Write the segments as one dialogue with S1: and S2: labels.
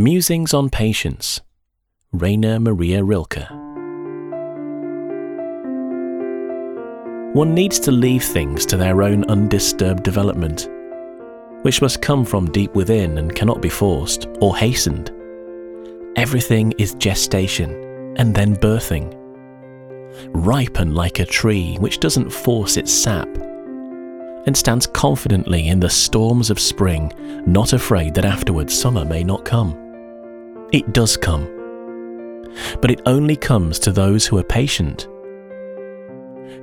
S1: Musings on Patience, Rainer Maria Rilke. One needs to leave things to their own undisturbed development, which must come from deep within and cannot be forced or hastened. Everything is gestation and then birthing. Ripen like a tree which doesn't force its sap and stands confidently in the storms of spring, not afraid that afterwards summer may not come. It does come, but it only comes to those who are patient,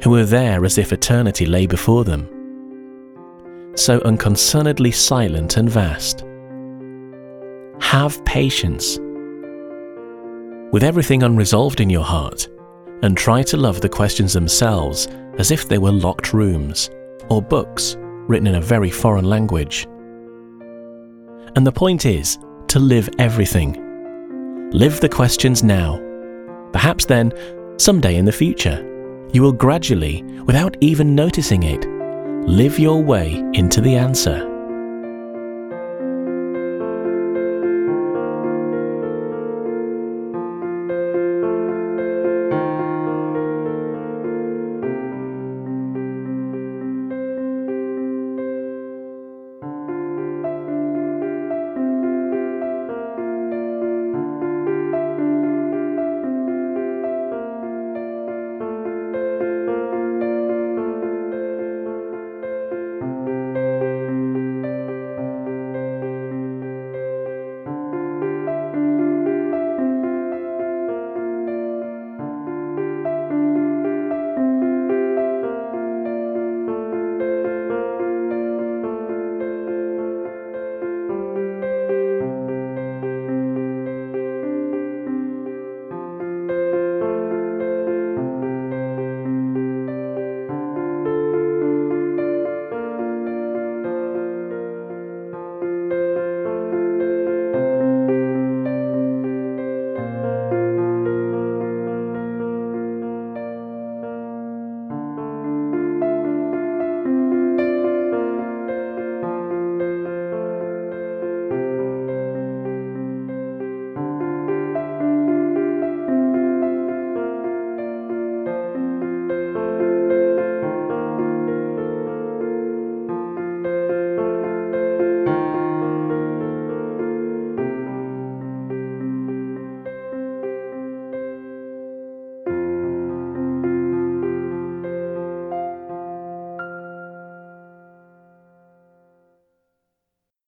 S1: who are there as if eternity lay before them, so unconcernedly silent and vast. Have patience with everything unresolved in your heart, and try to love the questions themselves as if they were locked rooms or books written in a very foreign language. And the point is to live everything. Live the questions now. Perhaps then, someday in the future, you will gradually, without even noticing it, live your way into the answer.